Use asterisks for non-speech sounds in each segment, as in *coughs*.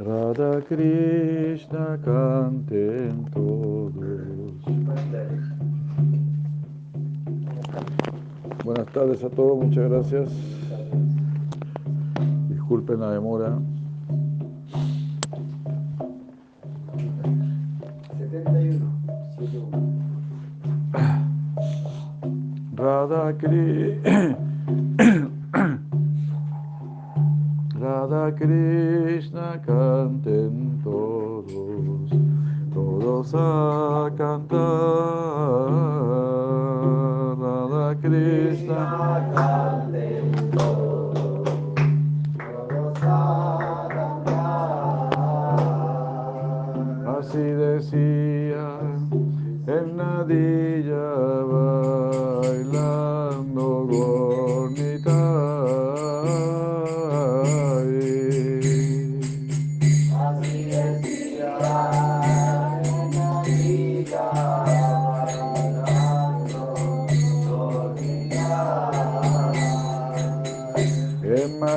Radha Krishna canten todos. Buenas tardes a todos, muchas gracias. Disculpen la demora. 71. 71. Radha Krishna. *coughs* Radha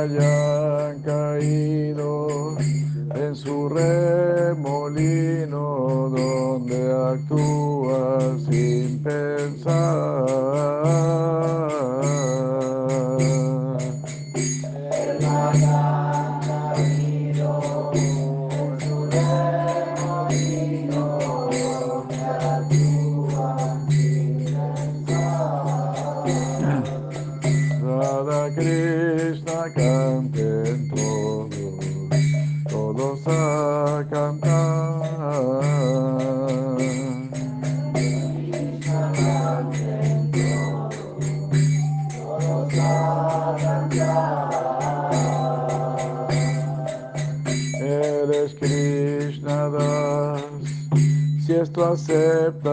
hayan caído en su remolino donde actúa sin pensar. concept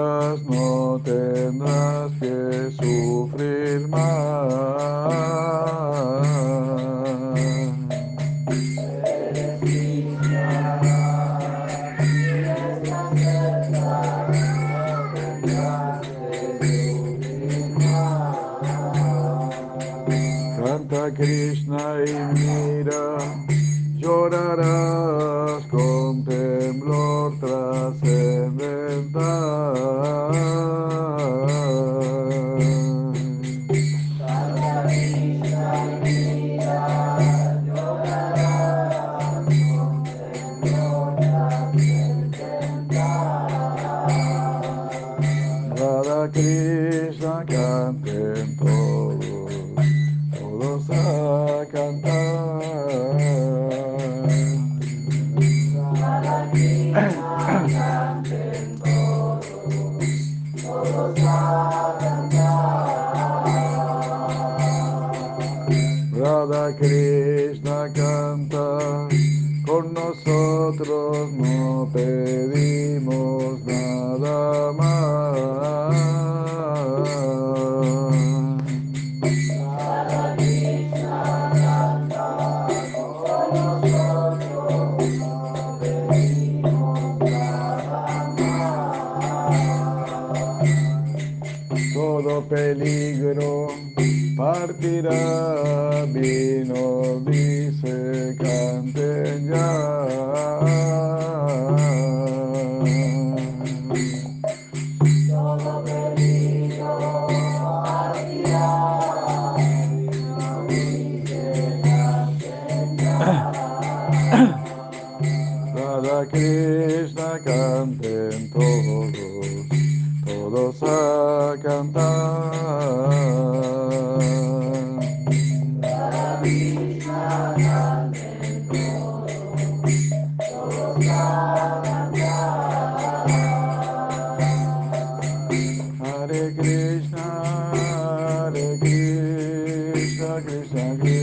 Sagar Sagar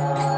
Amen.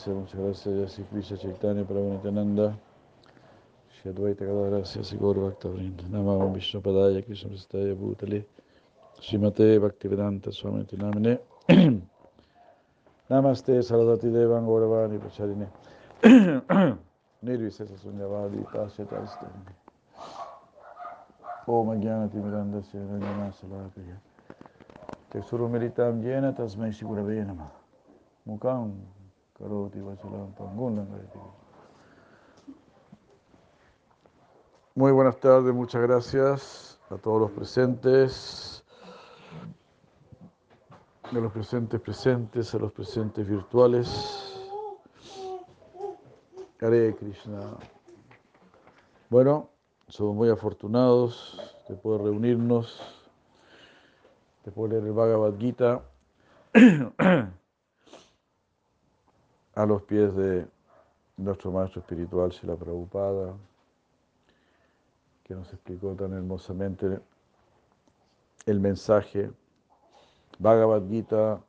gracias, muchas gracias, Yasi Krishna Chaitanya Prabhupada Shri Advaita Kadavarasia Sigor Bhaktavrind Namah Vishnu Padaya Krishna Prasthaya Bhutale Srimate Bhaktivedanta Swami Tinamine. *clears throat* Namaste Saradati Devan Gauravani Pacharine *clears throat* Nirvisesa Sunyavadi Tasya Tarstani Om Agyanati Mirandasya Rajanasalapriya Texurumitam Yena Tasmai Sigurave Namah Mukam pues, muy buenas tardes, muchas gracias a todos los presentes, a los presentes presentes, a los presentes virtuales. Hare Krishna. Bueno, somos muy afortunados de poder reunirnos, de poder leer el Bhagavad Gita. *clears throat* a los pies de nuestro maestro espiritual, Sila Prabhupada, que nos explicó tan hermosamente el mensaje. Bhagavad Gita,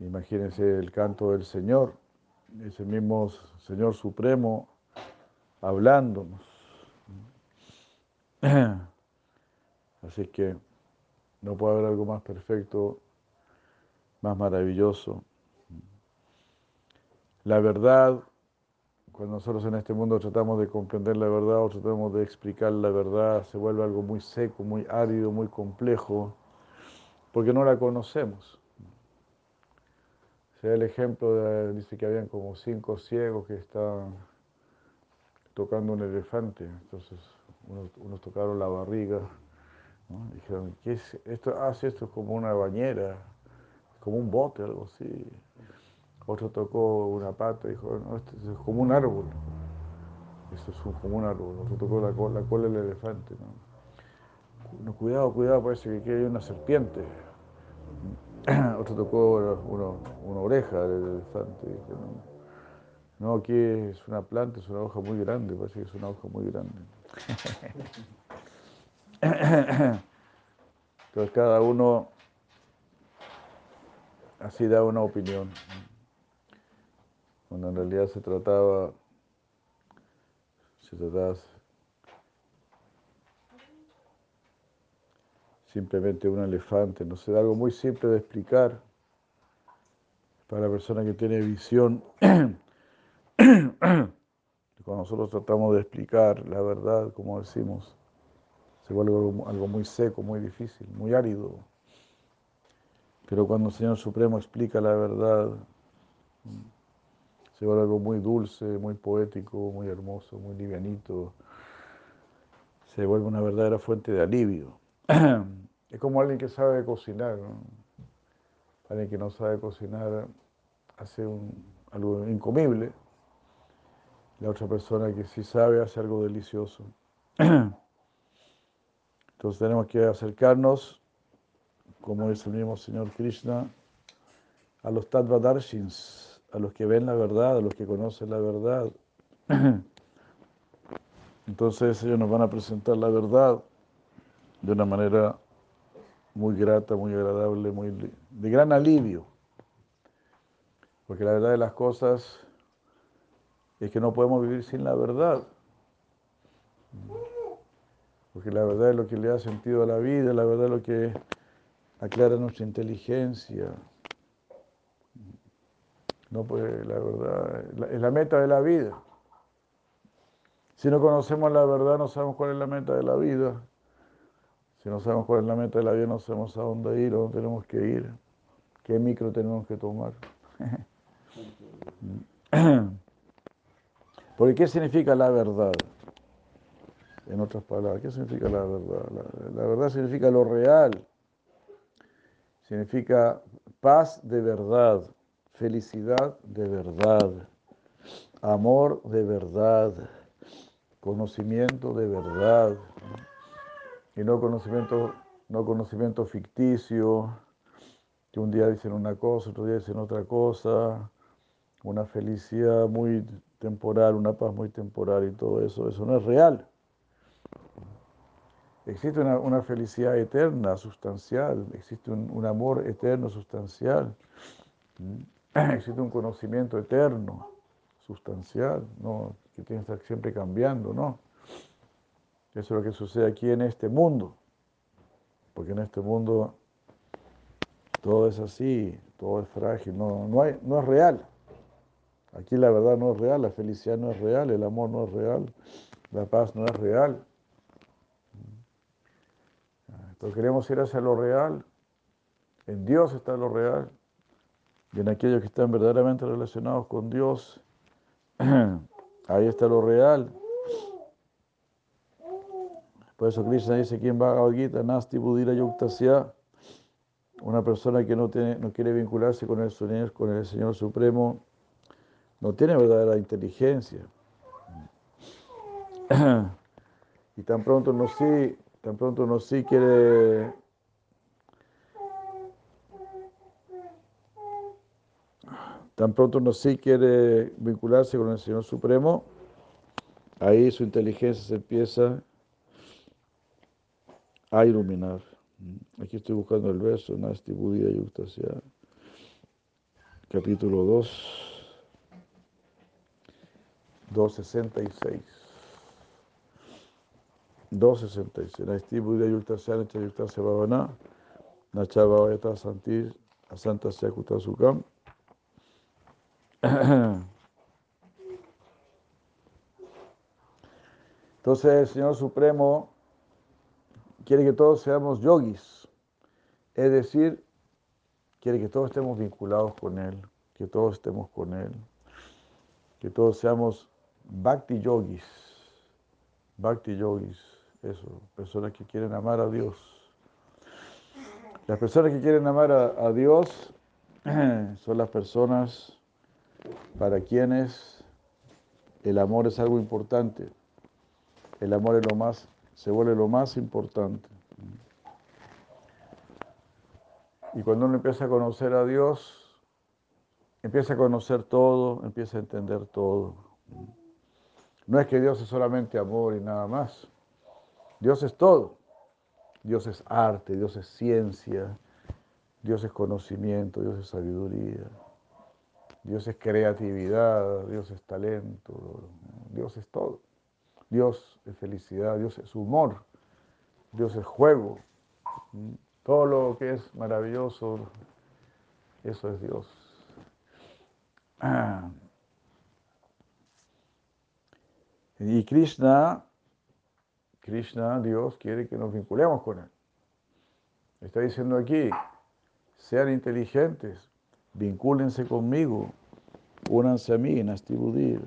imagínense el canto del Señor, ese mismo Señor Supremo hablándonos. *clears throat* Así que no puede haber algo más perfecto, más maravilloso. La verdad, cuando nosotros en este mundo tratamos de comprender la verdad o tratamos de explicar la verdad, se vuelve algo muy seco, muy árido, muy complejo, porque no la conocemos. Se da el ejemplo de, dice que habían como cinco ciegos que estaban tocando un elefante, entonces unos, tocaron la barriga, dijeron, ¿qué es esto? Ah, sí, esto es como una bañera, como un bote, algo así. Otro tocó una pata y dijo, no, esto es como un árbol. Esto es como un árbol. Otro tocó la cola, la del elefante. ¿no? cuidado, cuidado, parece que aquí hay una serpiente. *clears throat* Otro tocó una, oreja del elefante. Dijo, no, no, aquí es una planta, es una hoja muy grande, parece que es una hoja muy grande. *clears throat* Entonces cada uno así da una opinión cuando en realidad se trataba, se trataba simplemente un elefante, no sé, algo muy simple de explicar para la persona que tiene visión. *clears throat* Cuando nosotros tratamos de explicar la verdad, como decimos, se vuelve algo muy seco, muy difícil, muy árido. Pero cuando el Señor Supremo explica la verdad, vuelve algo muy dulce, muy poético, muy hermoso, muy livianito. Se vuelve una verdadera fuente de alivio. *clears throat* Es como alguien que sabe cocinar. Alguien que no sabe cocinar hace algo incomible. La otra persona que sí sabe hace algo delicioso. *clears throat* Entonces tenemos que acercarnos, como dice el mismo Señor Krishna, a los Tattvadarshins, a los que ven la verdad, a los que conocen la verdad. *clears throat* Entonces ellos nos van a presentar la verdad de una manera muy grata, muy agradable, muy de gran alivio. Porque la verdad de las cosas es que no podemos vivir sin la verdad. Porque la verdad es lo que le da sentido a la vida, la verdad es lo que aclara nuestra inteligencia, no, pues la verdad es la meta de la vida. Si no conocemos la verdad, no sabemos cuál es la meta de la vida. Si no sabemos cuál es la meta de la vida, no sabemos a dónde ir, a dónde tenemos que ir, qué micro tenemos que tomar. *laughs* Porque ¿qué significa la verdad? En otras palabras, ¿qué significa la verdad? la verdad significa lo real. Significa paz de verdad felicidad de verdad, amor de verdad, conocimiento de verdad, y no conocimiento, no conocimiento ficticio, que un día dicen una cosa, otro día dicen otra cosa, una felicidad muy temporal, una paz muy temporal y todo eso, eso no es real. Existe una, felicidad eterna, sustancial, existe un, un amor eterno, sustancial. Existe un conocimiento eterno, sustancial, ¿no? que tiene que estar siempre cambiando, ¿no? Eso es lo que sucede aquí en este mundo, porque en este mundo todo es así, todo es frágil, no, no, hay, no es real. Aquí la verdad no es real, la felicidad no es real, el amor no es real, la paz no es real. Entonces queremos ir hacia lo real, en Dios está lo real, y en aquellos que están verdaderamente relacionados con Dios, *clears throat* ahí está lo real. Por eso Krishna dice aquí en Bhagavad Gita, Nasti Budira Yuktasya, una persona que no, tiene, no quiere vincularse con el, Señor, con el Señor Supremo, no tiene verdadera inteligencia. *clears throat* Y tan pronto no sí, tan pronto no sí quiere Tan pronto uno sí quiere vincularse con el Señor Supremo, ahí su inteligencia se empieza a iluminar. Aquí estoy buscando el verso, Nasti Buddha Yuktasya, capítulo 2, 266. 266. Nasti Buddha Yuktasya, Nacha Yuktasya Bhavana, Nacha Bhavayata Santir, Asanta. *coughs* Entonces el Señor Supremo quiere que todos seamos yogis, es decir, quiere que todos estemos vinculados con Él, que todos estemos con Él, que todos seamos bhakti yogis, bhakti yogis, eso, personas que quieren amar a Dios. Las personas que quieren amar a, a Dios *clears throat* son las personas para quienes el amor es algo importante. El amor es lo más, se vuelve lo más importante. Y cuando uno empieza a conocer a Dios, empieza a conocer todo, empieza a entender todo. No es que Dios es solamente amor y nada más. Dios es todo. Dios es arte, Dios es ciencia, Dios es conocimiento, Dios es sabiduría. Dios es creatividad, Dios es talento, Dios es todo. Dios es felicidad, Dios es humor, Dios es juego. Todo lo que es maravilloso, eso es Dios. *clears throat* Y Krishna, Krishna, Dios, quiere que nos vinculemos con Él. Está diciendo aquí, sean inteligentes, vincúlense conmigo, únanse a mí, Nastibudir.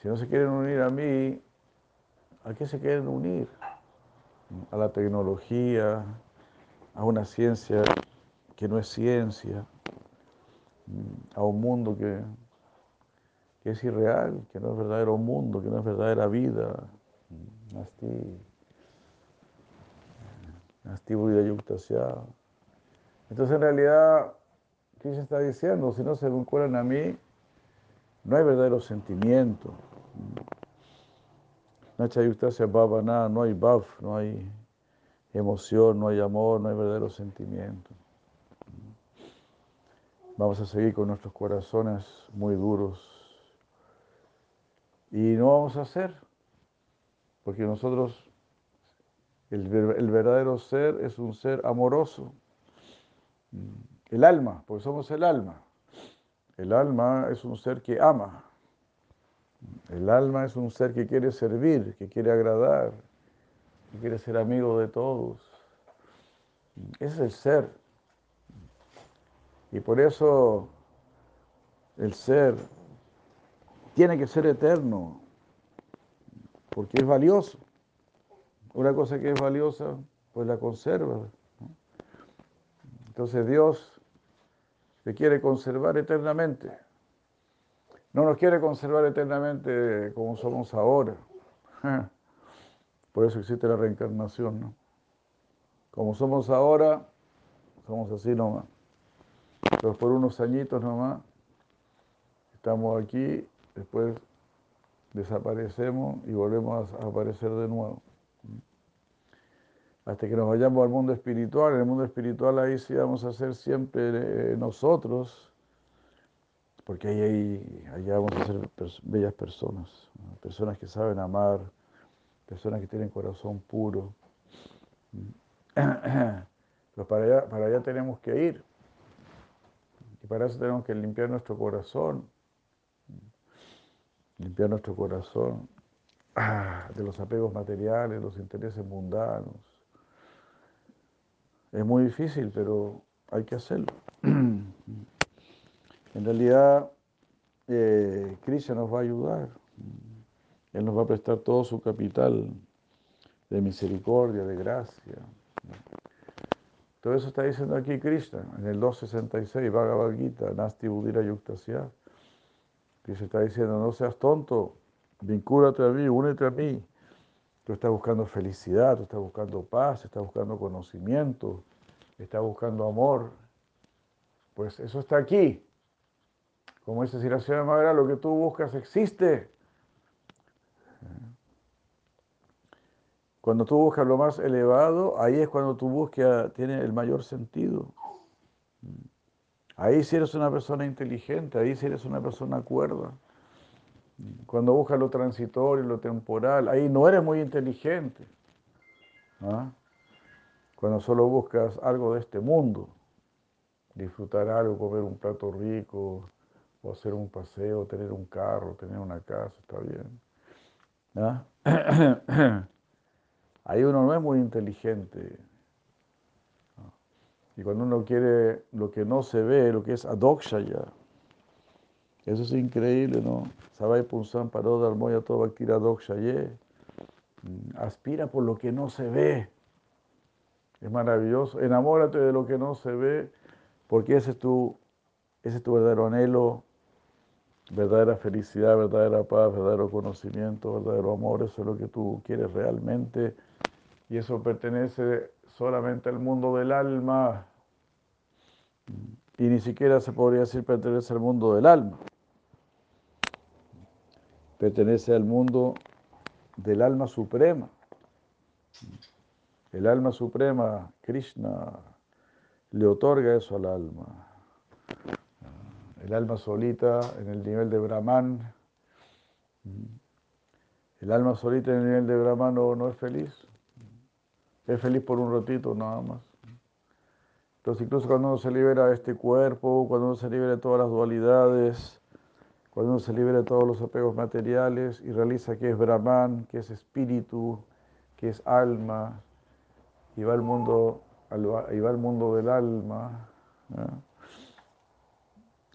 Si no se quieren unir a mí, ¿a qué se quieren unir? A la tecnología, a una ciencia que no es ciencia, a un mundo que, que es irreal, que no es verdadero mundo, que no es verdadera vida. Nasti, Nasti Yuktasya. Entonces en realidad Krishna está diciendo, si no se vinculan a mí, no hay verdadero sentimiento. Nacha Yuktasya Bhavana, no hay bhav, no hay emoción, no hay amor, no hay verdadero sentimiento. Vamos a seguir con nuestros corazones muy duros. Y no vamos a hacer, porque nosotros, el verdadero ser es un ser amoroso. El alma, porque somos el alma. El alma es un ser que ama. El alma es un ser que quiere servir, que quiere agradar, que quiere ser amigo de todos. Es el ser. Y por eso el ser tiene que ser eterno, porque es valioso. Una cosa que es valiosa, pues la conserva. Entonces Dios quiere conservar eternamente. No nos quiere conservar eternamente como somos ahora. *laughs* Por eso existe la reencarnación. Como somos ahora, somos así nomás. Pero por unos añitos nomás, estamos aquí, después desaparecemos y volvemos a aparecer de nuevo hasta que nos vayamos al mundo espiritual. En el mundo espiritual ahí sí vamos a ser siempre eh, nosotros, porque ahí, ahí, vamos a ser bellas personas, personas que saben amar, personas que tienen corazón puro. *clears throat* Pero para allá, para allá tenemos que ir. Y para eso tenemos que limpiar nuestro corazón. Limpiar nuestro corazón *clears throat* de los apegos materiales, los intereses mundanos es muy difícil, pero hay que hacerlo. *clears throat* en realidad, eh, Krishna nos va a ayudar. Él nos va a prestar todo su capital de misericordia, de gracia. Todo eso está diciendo aquí Krishna, en el 266, Bhagavad Gita, Nasti Budira Yuktasya. Krishna está diciendo, no seas tonto, vincúlate a mí, únete a mí. Tú estás buscando felicidad, tú estás buscando paz, estás buscando conocimiento, estás buscando amor. Pues eso está aquí. Como dice Siracía Madera, lo que tú buscas existe. Cuando tú buscas lo más elevado, ahí es cuando tu búsqueda tiene el mayor sentido. Ahí si eres una persona inteligente, ahí si eres una persona cuerda. Cuando buscas lo transitorio, lo temporal, ahí no eres muy inteligente. ¿ah? Cuando solo buscas algo de este mundo, disfrutar algo, comer un plato rico, o hacer un paseo, tener un carro, tener una casa, está bien. ¿ah? *coughs* Ahí uno no es muy inteligente. Y cuando uno quiere lo que no se ve, lo que es adokshaya, eso es increíble, ¿no? Sabai Punsan paró Dharmoya todo Bhaktira Dokshaye. Mm, aspira por lo que no se ve. Es maravilloso. Enamórate de lo que no se ve, porque ese es tu, ese es tu verdadero anhelo, verdadera felicidad, verdadera paz, verdadero conocimiento, verdadero amor. Eso es lo que tú quieres realmente. Y eso pertenece solamente al mundo del alma. Y ni siquiera se podría decir pertenece al mundo del alma. Pertenece al mundo del alma suprema. El alma suprema, Krishna, le otorga eso al alma. El alma solita en el nivel de Brahman. El alma solita en el nivel de Brahman no, no es feliz. Es feliz por un ratito nada más. Entonces, incluso cuando uno se libera de este cuerpo, cuando uno se libera de todas las dualidades, cuando uno se libera de todos los apegos materiales y realiza que es Brahman, que es espíritu, que es alma, y va al mundo, y va al mundo del alma,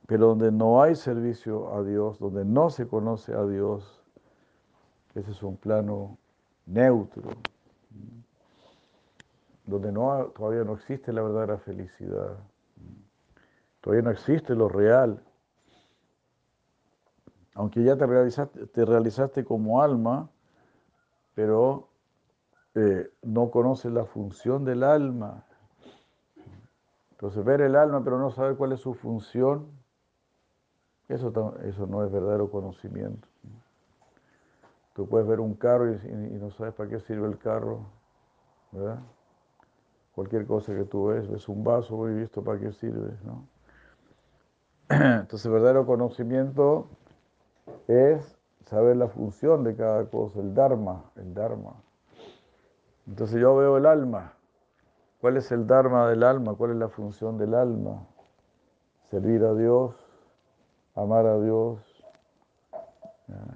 pero donde no hay servicio a Dios, donde no se conoce a Dios, ese es un plano neutro donde no, todavía no existe la verdadera felicidad, todavía no existe lo real. Aunque ya te realizaste, te realizaste como alma, pero eh, no conoces la función del alma. Entonces, ver el alma pero no saber cuál es su función, eso, eso no es verdadero conocimiento. Tú puedes ver un carro y, no sabes para qué sirve el carro, ¿verdad? cualquier cosa que tú ves, ves un vaso, y visto para qué sirve, ¿no? *clears throat* Entonces, verdadero conocimiento es saber la función de cada cosa, el Dharma, el Dharma. Entonces yo veo el alma. ¿Cuál es el Dharma del alma? ¿Cuál es la función del alma? Servir a Dios, amar a Dios,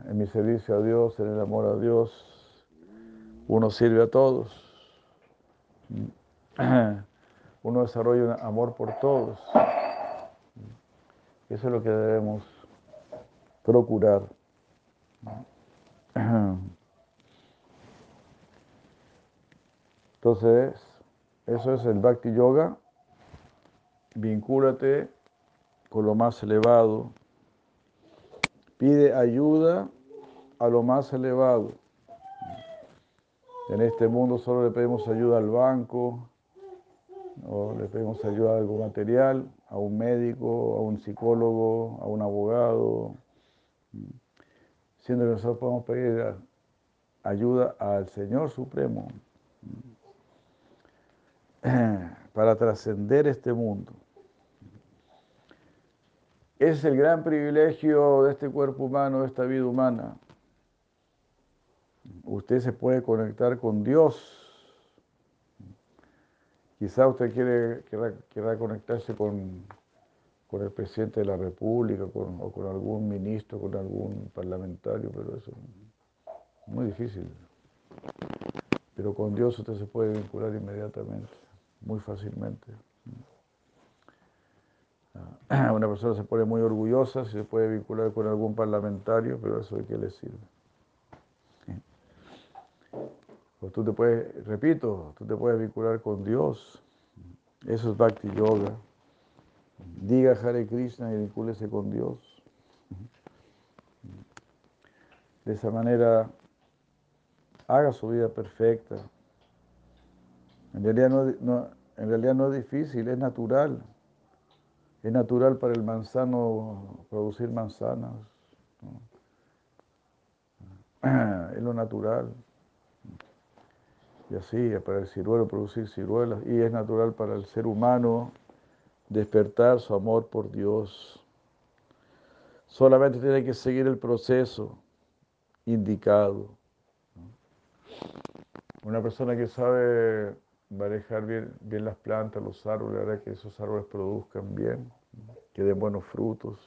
en mi servicio a Dios, en el amor a Dios, uno sirve a todos. uno desarrolla un amor por todos. Eso es lo que debemos procurar. *clears throat* Entonces, eso es el Bhakti Yoga. Vincúlate con lo más elevado. Pide ayuda a lo más elevado. En este mundo solo le pedimos ayuda al banco, o le pedimos ayuda a algo material, a un médico, a un psicólogo, a un abogado, siendo que nosotros podemos pedir ayuda al Señor Supremo *clears throat* para trascender este mundo. Es el gran privilegio de este cuerpo humano, de esta vida humana. Usted se puede conectar con Dios Quizá usted quiere, conectarse con, el presidente de la República o con algún ministro, con algún parlamentario, pero eso es muy difícil. Pero con Dios usted se puede vincular inmediatamente, muy fácilmente. Ah, *clears throat* una persona se pone muy orgullosa si se puede vincular con algún parlamentario, pero eso de qué le sirve. Pues tú te puedes, repito, tú te puedes vincular con Dios. Eso es Bhakti Yoga. Diga Hare Krishna y vincúlese con Dios. De esa manera, haga su vida perfecta. En realidad no, en realidad no es difícil, es natural. Es natural para el manzano producir manzanas. *clears throat* Es lo natural. Y así, para el ciruelo producir ciruelas. Y es natural para el ser humano despertar su amor por Dios. Solamente tiene que seguir el proceso indicado. Una persona que sabe manejar bien, bien las plantas, los árboles, hará que esos árboles produzcan bien, que den buenos frutos,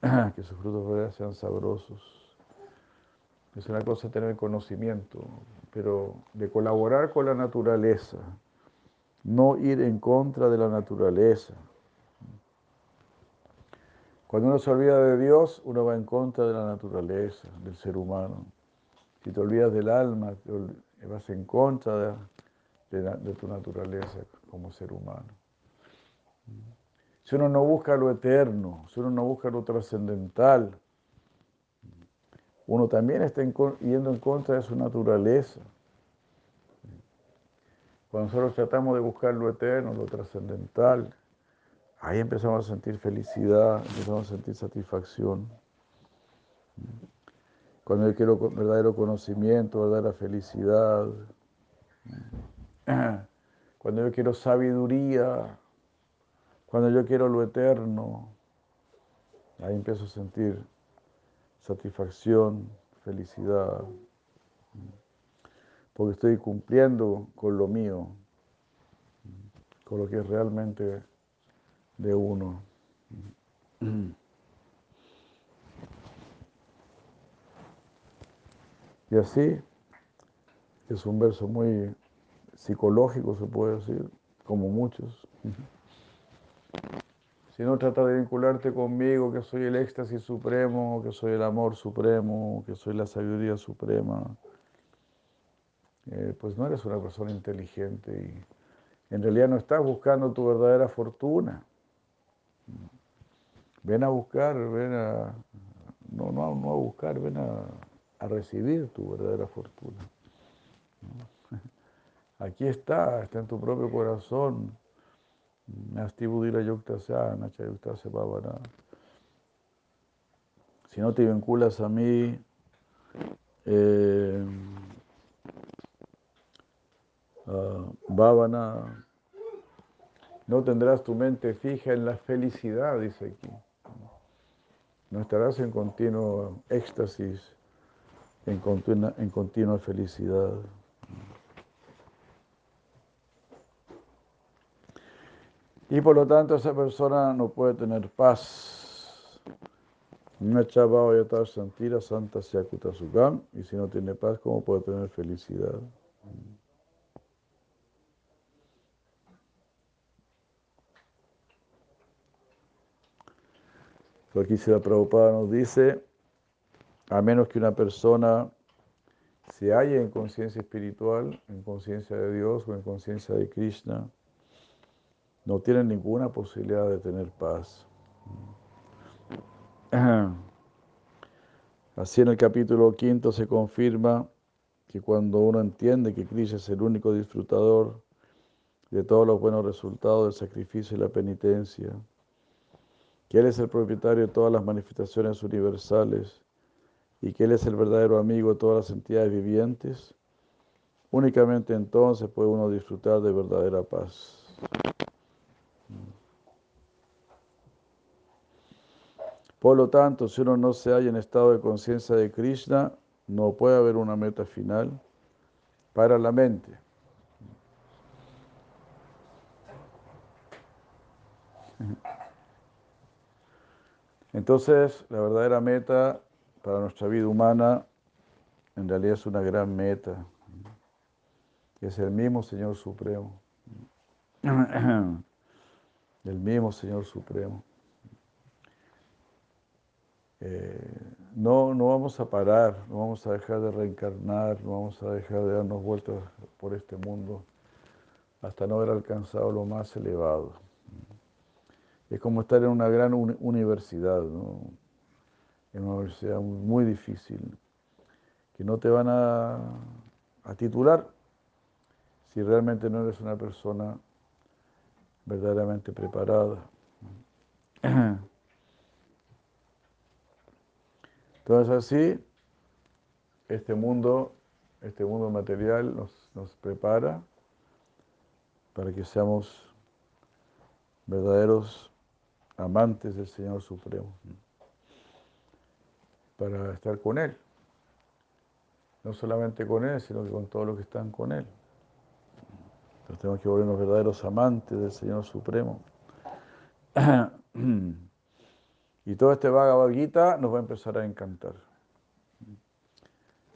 *clears throat* que esos frutos sean sabrosos. Es una cosa tener conocimiento, pero de colaborar con la naturaleza, no ir en contra de la naturaleza. Cuando uno se olvida de Dios, uno va en contra de la naturaleza, del ser humano. Si te olvidas del alma, vas en contra de, tu naturaleza como ser humano. Si uno no busca lo eterno, si uno no busca lo trascendental, uno también está yendo en contra de su naturaleza. Cuando nosotros tratamos de buscar lo eterno, lo trascendental, ahí empezamos a sentir felicidad, empezamos a sentir satisfacción. Cuando yo quiero verdadero conocimiento, verdadera felicidad, *clears throat* cuando yo quiero sabiduría, cuando yo quiero lo eterno, ahí empiezo a sentir satisfacción, felicidad, porque estoy cumpliendo con lo mío, con lo que es realmente de uno. Y así es un verso muy psicológico, se puede decir, como muchos. Si no trata de vincularte conmigo, que soy el éxtasis supremo, que soy el amor supremo, que soy la sabiduría suprema, eh, pues no eres una persona inteligente y en realidad no estás buscando tu verdadera fortuna. Ven a buscar, ven a, no, no, no a buscar, ven a, a recibir tu verdadera fortuna. *laughs* Aquí está, está en tu propio corazón. Si no te vinculas a mí, eh, uh, Bhavana, no tendrás tu mente fija en la felicidad, dice aquí. No estarás en continuo éxtasis, en continua, en continua felicidad. Y por lo tanto esa persona no puede tener paz. Santira santa. Y si no tiene paz, ¿cómo puede tener felicidad? Aquí la Prabhupada nos dice, a menos que una persona se halle en conciencia espiritual, en conciencia de Dios o en conciencia de Krishna, no tienen ninguna posibilidad de tener paz. *clears throat* Así en el capítulo quinto se confirma que cuando uno entiende que Krishna es el único disfrutador de todos los buenos resultados del sacrificio y la penitencia, que Él es el propietario de todas las manifestaciones universales y que Él es el verdadero amigo de todas las entidades vivientes, únicamente entonces puede uno disfrutar de verdadera paz. Por lo tanto, si uno no se halla en estado de conciencia de Krishna, no puede haber una meta final para la mente. Entonces, la verdadera meta para nuestra vida humana en realidad es una gran meta, que es el mismo Señor Supremo. *coughs* El mismo Señor Supremo. Eh, no, no vamos a parar, no vamos a dejar de reencarnar, no vamos a dejar de darnos vueltas por este mundo hasta no haber alcanzado lo más elevado. Es como estar en una gran universidad, en una universidad muy difícil, que no te van a, a titular si realmente no eres una persona verdaderamente preparada. *clears throat* Entonces así, este mundo, este mundo material nos, nos prepara para que seamos verdaderos amantes del Señor Supremo, para estar con Él. No solamente con Él, sino que con todos los que están con Él. Entonces tenemos que volvernos verdaderos amantes del Señor Supremo. *clears throat* Y todo este Bhagavad nos va a empezar a encantar.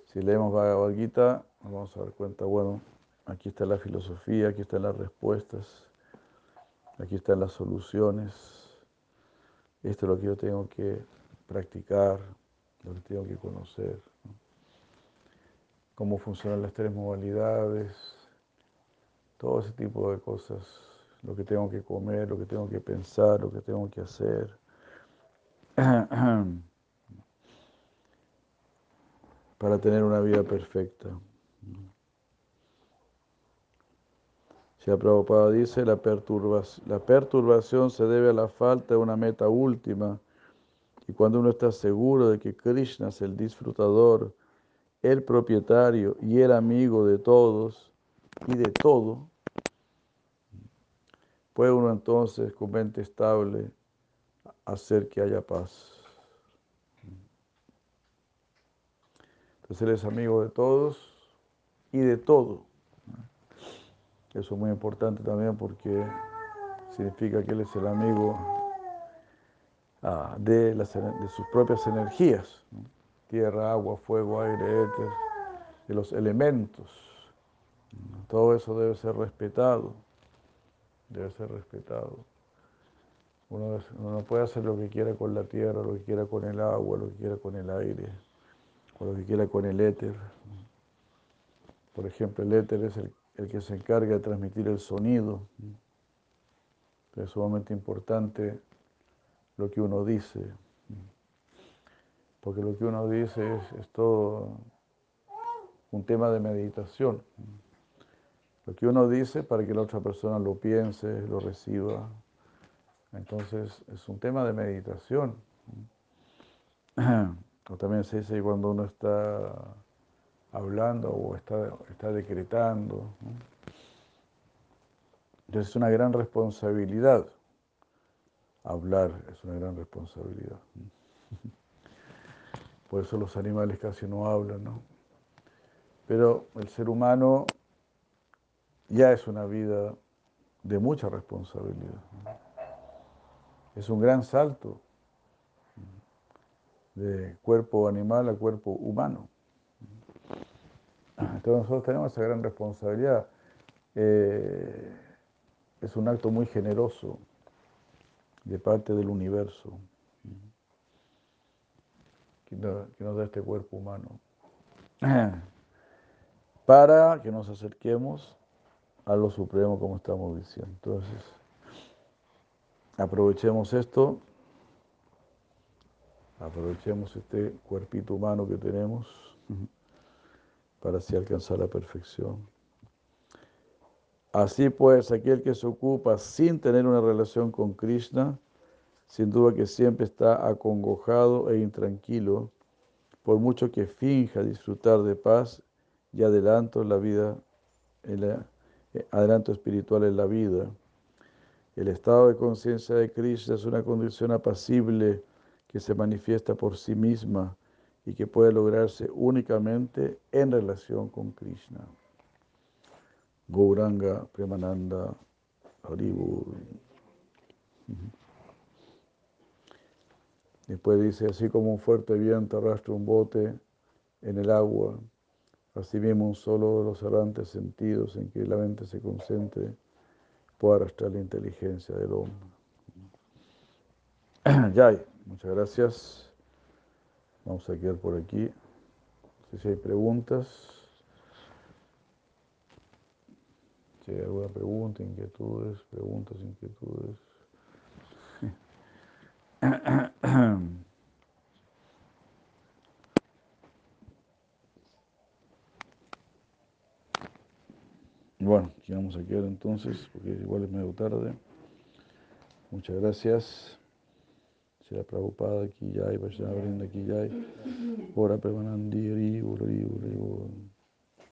Si leemos Bhagavad nos vamos a dar cuenta, bueno, aquí está la filosofía, aquí están las respuestas, aquí están las soluciones. Esto es lo que yo tengo que practicar, lo que tengo que conocer. Cómo funcionan las tres modalidades, todo ese tipo de cosas, lo que tengo que comer, lo que tengo que pensar, lo que tengo que hacer. *clears throat* para tener una vida perfecta. Si Prabhupada dice, la la perturbación se debe a la falta de una meta última y cuando uno está seguro de que Krishna es el disfrutador, el propietario y el amigo de todos y de todo, puede uno entonces con mente estable hacer que haya paz. Entonces Él es amigo de todos y de todo. Eso es muy importante también porque significa que Él es el amigo ah, de, de, sus propias energías. Tierra, agua, fuego, aire, éter, de los elementos. Todo eso debe ser respetado. Debe ser respetado. Uno, no puede hacer lo que quiera con la tierra, lo que quiera con el agua, lo que quiera con el aire, o lo que quiera con el éter. Por ejemplo, el éter es el, el que se encarga de transmitir el sonido. Es sumamente importante lo que uno dice, porque lo que uno dice es, todo un tema de meditación. Lo que uno dice para que la otra persona lo piense, lo reciba, entonces es un tema de meditación. *clears throat* O también se dice cuando uno está hablando o está, está decretando. Entonces es una gran responsabilidad. Hablar es una gran responsabilidad. Por eso los animales casi no hablan, ¿no? Pero el ser humano ya es una vida de mucha responsabilidad. Es un gran salto de cuerpo animal a cuerpo humano. Entonces nosotros tenemos esa gran responsabilidad. Eh, es un acto muy generoso de parte del universo que nos da este cuerpo humano. *clears throat* Para que nos acerquemos a lo supremo como estamos diciendo. Entonces, Aprovechemos esto, aprovechemos este cuerpito humano que tenemos para así alcanzar la perfección. Así pues, aquel que se ocupa sin tener una relación con Krishna, sin duda que siempre está acongojado e intranquilo, por mucho que finja disfrutar de paz y adelanto la vida, eh, adelanto espiritual en la vida. El estado de conciencia de Krishna es una condición apacible que se manifiesta por sí misma y que puede lograrse únicamente en relación con Krishna. Gauranga, Premananda, Haribur. Después dice, así como un fuerte viento arrastra un bote en el agua, así mismo un solo de los errantes sentidos en que la mente se concentre pueda arrastrar la inteligencia del hombre. *clears throat* Ya, muchas gracias. Vamos a quedar por aquí. No sé si hay preguntas. Si hay alguna pregunta, inquietudes, preguntas, inquietudes. *coughs* Bueno, aquí vamos a quedar entonces, porque igual es medio tarde. Muchas gracias. Srila Prabhupada ki jai, Vaishnava Vrinda ki jai, Ora Premanandi, Ri, Uri, Uri, Uri.